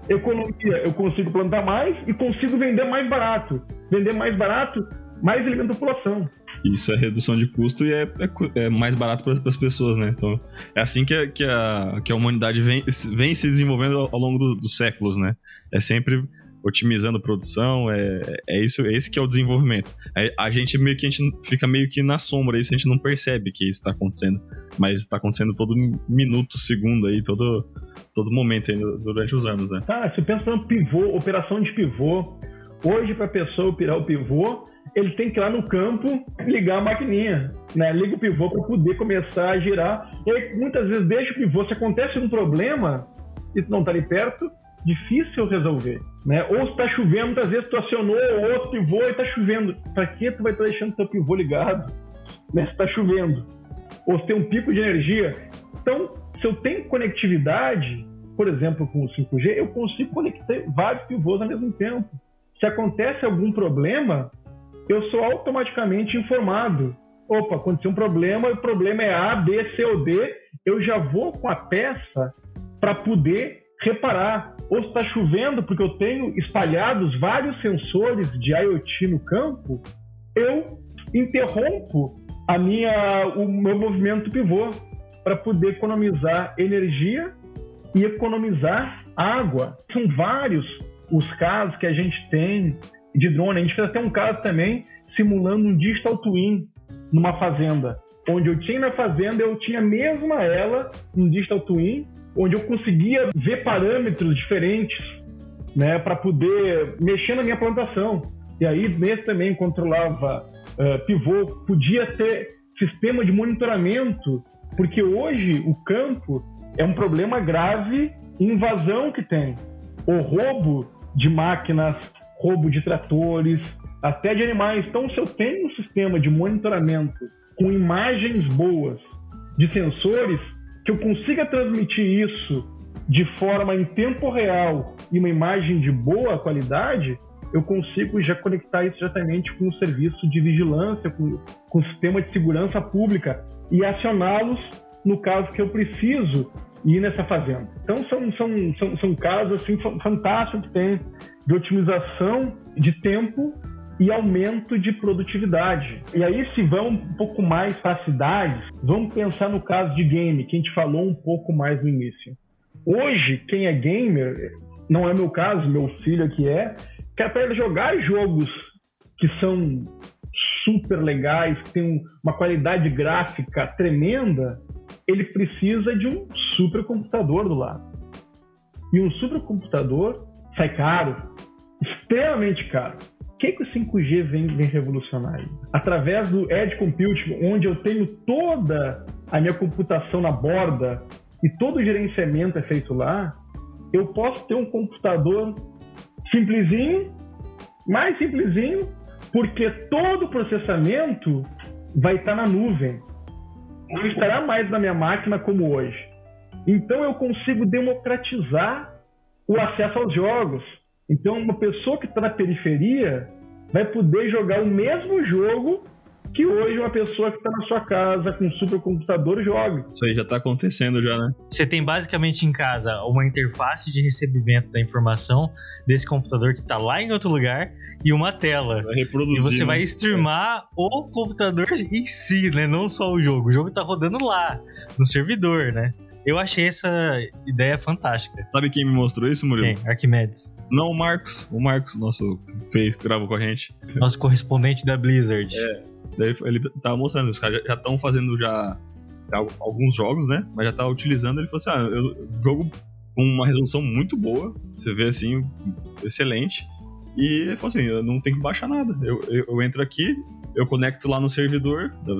Economia, eu consigo plantar mais e consigo vender mais barato. Vender mais barato, mais alimento da população. Isso é redução de custo e é, é, é mais barato para as pessoas, né? Então, é assim que a, que a, que a humanidade vem, vem se desenvolvendo ao, longo do, dos séculos, né? É sempre otimizando a produção, é, é isso, é esse que é o desenvolvimento. É, a gente meio que a gente fica meio que na sombra, isso a gente não percebe que isso está acontecendo, mas está acontecendo todo minuto, segundo aí, todo todo momento aí durante os anos, né? Tá, você pensa no pivô, operação de pivô. Hoje para a pessoa operar o pivô, ele tem que ir lá no campo ligar a maquininha, né? Liga o pivô para poder começar a girar. E aí, muitas vezes deixa o pivô, se acontece um problema e tu não está ali perto, difícil resolver, né? Ou está chovendo, muitas vezes tu acionou outro pivô e está chovendo. Para que tu vai estar tá deixando teu pivô ligado, né? Se está chovendo. Ou se tem um pico de energia. Então, se eu tenho conectividade, por exemplo, com o 5G, eu consigo conectar vários pivôs ao mesmo tempo. Se acontece algum problema, eu sou automaticamente informado. Opa, aconteceu um problema, o problema é A, B, C ou D. Eu já vou com a peça para poder reparar. Ou está chovendo, porque eu tenho espalhados vários sensores de IoT no campo, eu interrompo a minha, o meu movimento pivô para poder economizar energia e economizar água. São vários os casos que a gente tem de drone. A gente fez até um caso também simulando um digital twin numa fazenda, onde eu tinha na fazenda, eu tinha mesmo ela um digital twin, onde eu conseguia ver parâmetros diferentes, né, para poder mexer na minha plantação. E aí nesse também controlava uh, pivô, podia ter sistema de monitoramento, porque hoje o campo é um problema grave invasão que tem. O roubo de máquinas roubo de tratores, até de animais. Então, se eu tenho um sistema de monitoramento com imagens boas, de sensores, que eu consiga transmitir isso de forma em tempo real e uma imagem de boa qualidade, eu consigo já conectar isso diretamente com o serviço de vigilância, com, com o sistema de segurança pública e acioná-los no caso que eu preciso ir nessa fazenda. Então são, são, são, são casos assim, fantásticos que tem de otimização de tempo e aumento de produtividade. E aí, se vamos um pouco mais para cidades, vamos pensar no caso de game, que a gente falou um pouco mais no início. Hoje, quem é gamer, não é meu caso, meu filho aqui é, quer para ele jogar jogos que são super legais, que tem uma qualidade gráfica tremenda, ele precisa de um supercomputador do lado. E um supercomputador sai caro, extremamente caro. O que, que o 5G vem, vem revolucionar? Através do Edge Computing, onde eu tenho toda a minha computação na borda e todo o gerenciamento é feito lá, eu posso ter um computador simplesinho, mais simplesinho, porque todo o processamento vai estar na nuvem. Não estará mais na minha máquina como hoje. Então eu consigo democratizar o acesso aos jogos. Então uma pessoa que está na periferia vai poder jogar o mesmo jogo que hoje uma pessoa que está na sua casa com um supercomputador joga. Isso aí já está acontecendo já, né? Você tem basicamente em casa uma interface de recebimento da informação desse computador que está lá em outro lugar e uma tela. Vai reproduzir, e você né? vai streamar é. o computador em si, né? Não só o jogo. O jogo está rodando lá, no servidor, né? Eu achei essa ideia fantástica. Sabe quem me mostrou isso, Murilo? Quem? Arquimedes. Não, o Marcos. O Marcos, nosso fez, gravou com a gente. Nosso correspondente da Blizzard. É. Daí ele tava mostrando, os caras já estão fazendo já alguns jogos, né? Mas já tá utilizando. Ele falou assim: ah, eu jogo com uma resolução muito boa. Você vê assim, excelente. E ele falou assim: eu não tenho que baixar nada. Eu, eu, eu entro aqui, eu conecto lá no servidor, da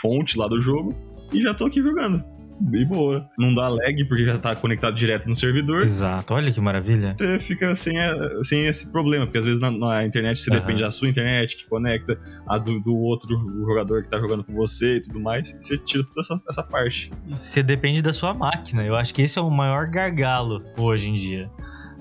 fonte lá do jogo, e já tô aqui jogando e boa. Não dá lag porque já tá conectado direto no servidor. Exato, olha que maravilha. Você fica sem, a, sem esse problema, porque às vezes na, na internet você uhum. depende da sua internet que conecta, a do, do, outro jogador que tá jogando com você e tudo mais. E você tira toda essa, essa parte. Você depende da sua máquina. Eu acho que esse é o maior gargalo hoje em dia.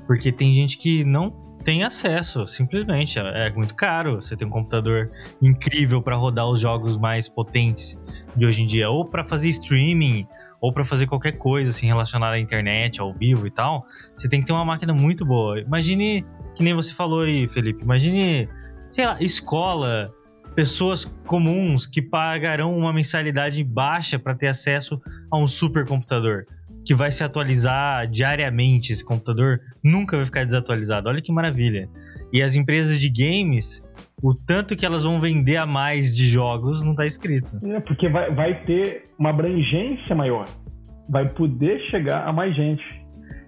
Porque tem gente que não tem acesso, simplesmente. É muito caro. Você tem um computador incrível para rodar os jogos mais potentes de hoje em dia, ou para fazer streaming, ou para fazer qualquer coisa assim relacionada à internet, ao vivo e tal, você tem que ter uma máquina muito boa. Imagine, que nem você falou aí, Felipe, imagine, sei lá, escola, pessoas comuns que pagarão uma mensalidade baixa para ter acesso a um supercomputador que vai se atualizar diariamente. Esse computador nunca vai ficar desatualizado. Olha que maravilha. E as empresas de games o tanto que elas vão vender a mais de jogos não está escrito. É, porque vai, vai ter uma abrangência maior. Vai poder chegar a mais gente.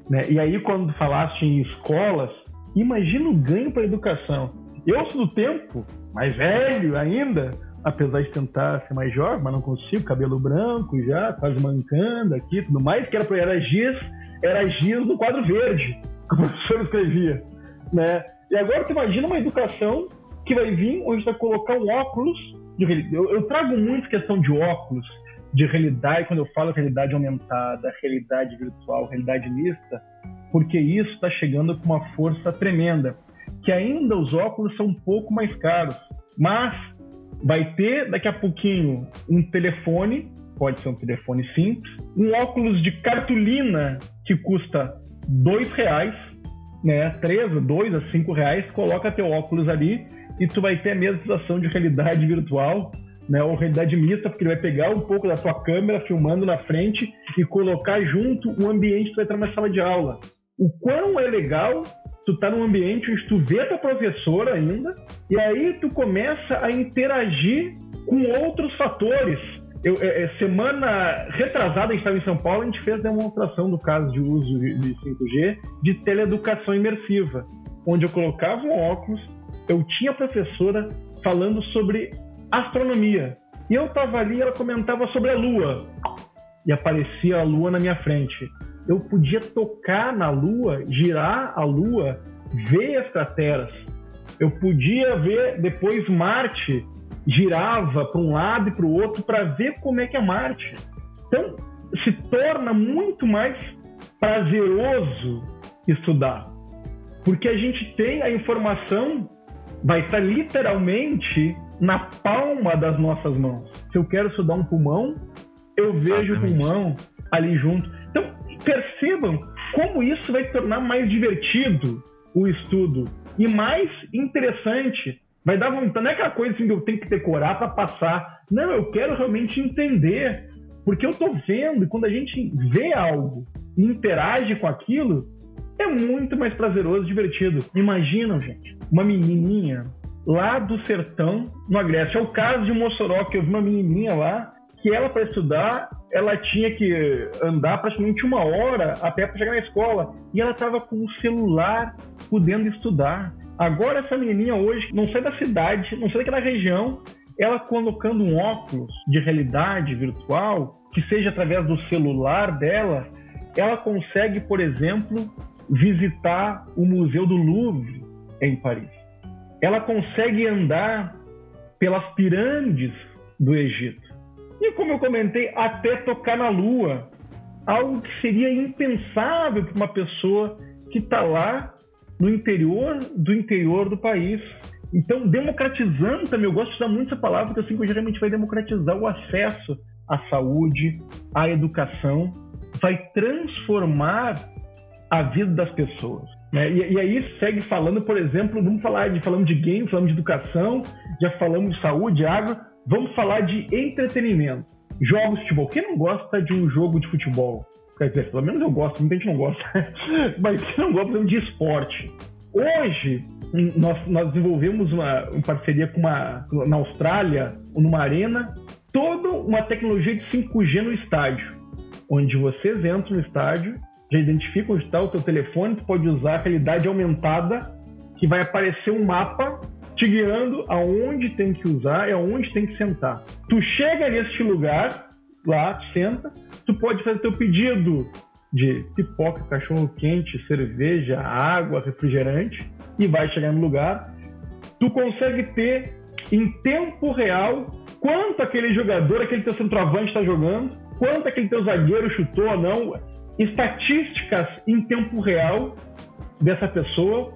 Né? E aí, quando falaste em escolas, imagina o ganho para a educação. Eu sou do tempo, mais velho ainda, apesar de tentar ser mais jovem, mas não consigo, cabelo branco já, quase mancando aqui tudo mais, que era, era giz, era giz no quadro verde, que o professor escrevia. Né? E agora tu imagina uma educação que vai vir onde vai colocar um óculos de. Eu, eu, trago muito questão de óculos, de realidade, quando eu falo realidade aumentada, realidade virtual, realidade mista, porque isso está chegando com uma força tremenda. Que ainda os óculos são um pouco mais caros, mas vai ter daqui a pouquinho um telefone, pode ser um telefone simples, um óculos de cartolina que custa dois reais, né, três, dois a cinco reais, coloca teu óculos ali e tu vai ter a mesma sensação de realidade virtual, né, ou realidade mista, porque ele vai pegar um pouco da tua câmera filmando na frente e colocar junto o ambiente que tu vai estar numa sala de aula. O quão é legal tu tá num ambiente onde tu vê tua professora ainda, e aí tu começa a interagir com outros fatores. Eu, é, é semana retrasada, a gente estava em São Paulo, a gente fez demonstração do caso de uso de 5G de teleeducação imersiva, onde eu colocava um óculos, eu tinha professora falando sobre astronomia. E eu estava ali, ela comentava sobre a Lua. E aparecia a Lua na minha frente. Eu podia tocar na Lua, girar a Lua, ver as crateras. Eu podia ver depois Marte girava para um lado e para o outro para ver como é que é Marte. Então se torna muito mais prazeroso estudar, porque a gente tem a informação vai estar literalmente na palma das nossas mãos. Se eu quero estudar um pulmão, eu Exatamente. vejo o pulmão ali junto. Então, percebam como isso vai tornar mais divertido o estudo e mais interessante. Vai dar vontade, não é aquela coisa assim que eu tenho que decorar para passar. Não, eu quero realmente entender. Porque eu estou vendo, e quando a gente vê algo e interage com aquilo, é muito mais prazeroso e divertido. Imaginam, gente, uma menininha lá do sertão, no Grécia. É o caso de Mossoró, que eu vi uma menininha lá, que ela, para estudar, ela tinha que andar praticamente uma hora até para chegar na escola. E ela estava com o celular podendo estudar. Agora, essa menininha hoje não sai da cidade, não sai daquela região, ela colocando um óculos de realidade virtual, que seja através do celular dela, ela consegue, por exemplo, visitar o Museu do Louvre em Paris. Ela consegue andar pelas pirâmides do Egito. E como eu comentei, até tocar na Lua. algo que seria impensável para uma pessoa que está lá no interior do interior do país. Então, democratizando também, eu gosto de usar muito essa palavra, porque assim que realmente vai democratizar o acesso à saúde, à educação, vai transformar a vida das pessoas. Né? E, e, aí segue falando, por exemplo, vamos falar de falamos de game, falamos de educação, já falamos de saúde, água, vamos falar de entretenimento. Jogos de futebol. Quem não gosta de um jogo de futebol? Quer dizer, pelo menos eu gosto, muita gente não gosta. Mas quem não gosta de esporte? Hoje, nós, nós desenvolvemos uma, uma parceria com uma, na Austrália, numa arena, toda uma tecnologia de 5G no estádio, onde vocês entram no estádio, já identificam onde está o teu telefone, tu pode usar a realidade aumentada, que vai aparecer um mapa te guiando aonde tem que usar e aonde tem que sentar. Tu chega neste lugar, lá, senta, tu pode fazer teu pedido de pipoca, cachorro quente, cerveja, água, refrigerante e vai chegar no lugar. Tu consegue ter em tempo real quanto aquele jogador, aquele teu centroavante está jogando, quanto aquele teu zagueiro chutou ou não, estatísticas em tempo real dessa pessoa.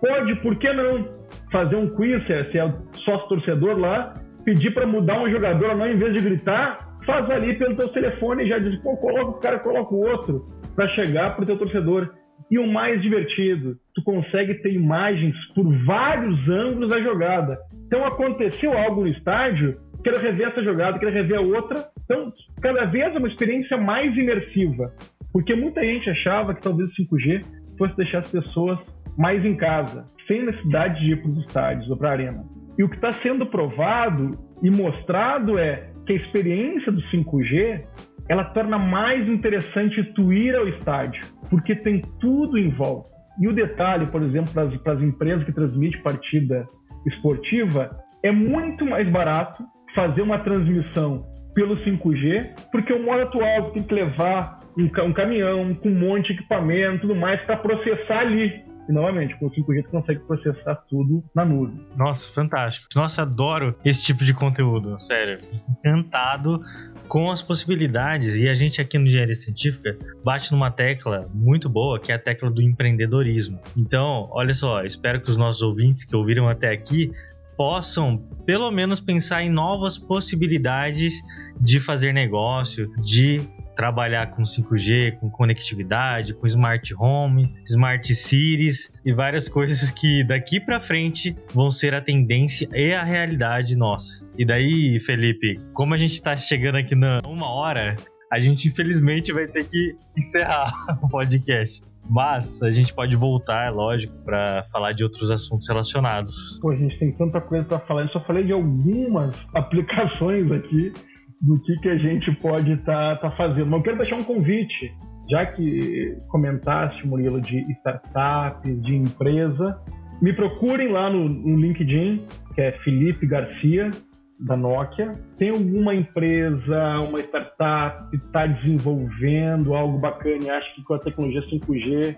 Pode, por que não, fazer um quiz, se é, é sócio torcedor lá, pedir para mudar um jogador não, em vez de gritar, faz ali pelo teu telefone e já diz, pô, coloca o cara, coloca o outro, para chegar para o teu torcedor. E o mais divertido, tu consegue ter imagens por vários ângulos da jogada. Então aconteceu algo no estádio, quero rever essa jogada, quero rever a outra. Então, cada vez é uma experiência mais imersiva. Porque muita gente achava que talvez o 5G fosse deixar as pessoas mais em casa, sem necessidade de ir para os estádios ou para a arena. E o que está sendo provado e mostrado é que a experiência do 5G ela torna mais interessante tu ir ao estádio, porque tem tudo em volta. E o detalhe, por exemplo, para as empresas que transmitem partida esportiva, é muito mais barato fazer uma transmissão pelo 5G, porque o modo atual tem que levar um, um caminhão com um monte de equipamento e tudo mais para processar ali. E novamente, com o 5G tu consegue processar tudo na nuvem. Nossa, fantástico. Nossa, adoro esse tipo de conteúdo. Sério, encantado com as possibilidades. E a gente aqui no Engenharia Científica bate numa tecla muito boa, que é a tecla do empreendedorismo. Então, olha só, espero que os nossos ouvintes que ouviram até aqui possam pelo menos pensar em novas possibilidades de fazer negócio, de trabalhar com 5G, com conectividade, com smart home, smart cities e várias coisas que daqui para frente vão ser a tendência e a realidade nossa. E daí, Felipe, como a gente está chegando aqui na uma hora, a gente infelizmente vai ter que encerrar o podcast. Mas a gente pode voltar, é lógico, para falar de outros assuntos relacionados. Pô, a gente tem tanta coisa para falar. Eu só falei de algumas aplicações aqui do que, que a gente pode estar tá, tá fazendo. Mas eu quero deixar um convite, já que comentaste, Murilo, de startup, de empresa, me procurem lá no, no LinkedIn, que é Felipe Garcia, da Nokia. Tem alguma empresa, uma startup que está desenvolvendo algo bacana e acha que com a tecnologia 5G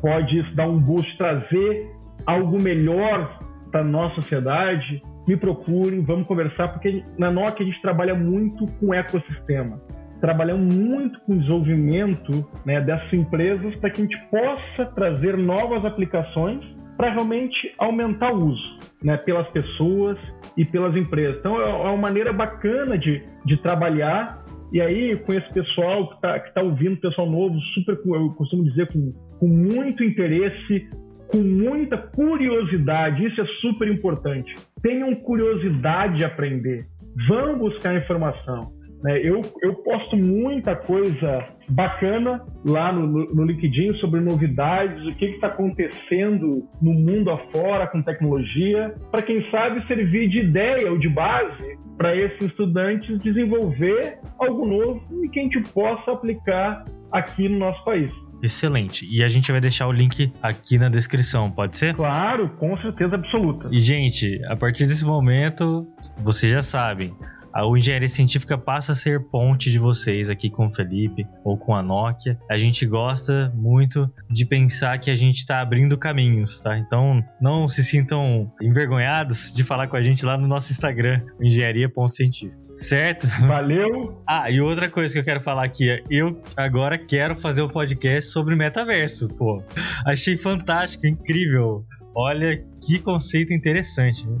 pode isso dar um boost, trazer algo melhor para nossa sociedade? Me procurem, vamos conversar, porque na Nokia a gente trabalha muito com ecossistema. Trabalhamos muito com desenvolvimento né, dessas empresas para que a gente possa trazer novas aplicações para realmente aumentar o uso né, pelas pessoas e pelas empresas. Então é uma maneira bacana de, de trabalhar. E aí, com esse pessoal que está tá ouvindo, pessoal novo, super, eu costumo dizer, com, com muito interesse, com muita curiosidade, isso é super importante. Tenham curiosidade de aprender, vão buscar informação. Né? Eu, eu posto muita coisa bacana lá no, no LinkedIn sobre novidades, o que está acontecendo no mundo afora com tecnologia, para quem sabe servir de ideia ou de base para esses estudantes desenvolver algo novo e que a gente possa aplicar aqui no nosso país. Excelente. E a gente vai deixar o link aqui na descrição, pode ser? Claro, com certeza absoluta. E, gente, a partir desse momento, vocês já sabem, a engenharia científica passa a ser ponte de vocês aqui com o Felipe ou com a Nokia. A gente gosta muito de pensar que a gente está abrindo caminhos, tá? Então não se sintam envergonhados de falar com a gente lá no nosso Instagram, engenharia.científica. Certo? Valeu. Ah, e outra coisa que eu quero falar aqui é, eu agora quero fazer um podcast sobre metaverso, pô. Achei fantástico, incrível. Olha que conceito interessante, viu?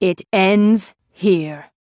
It ends here.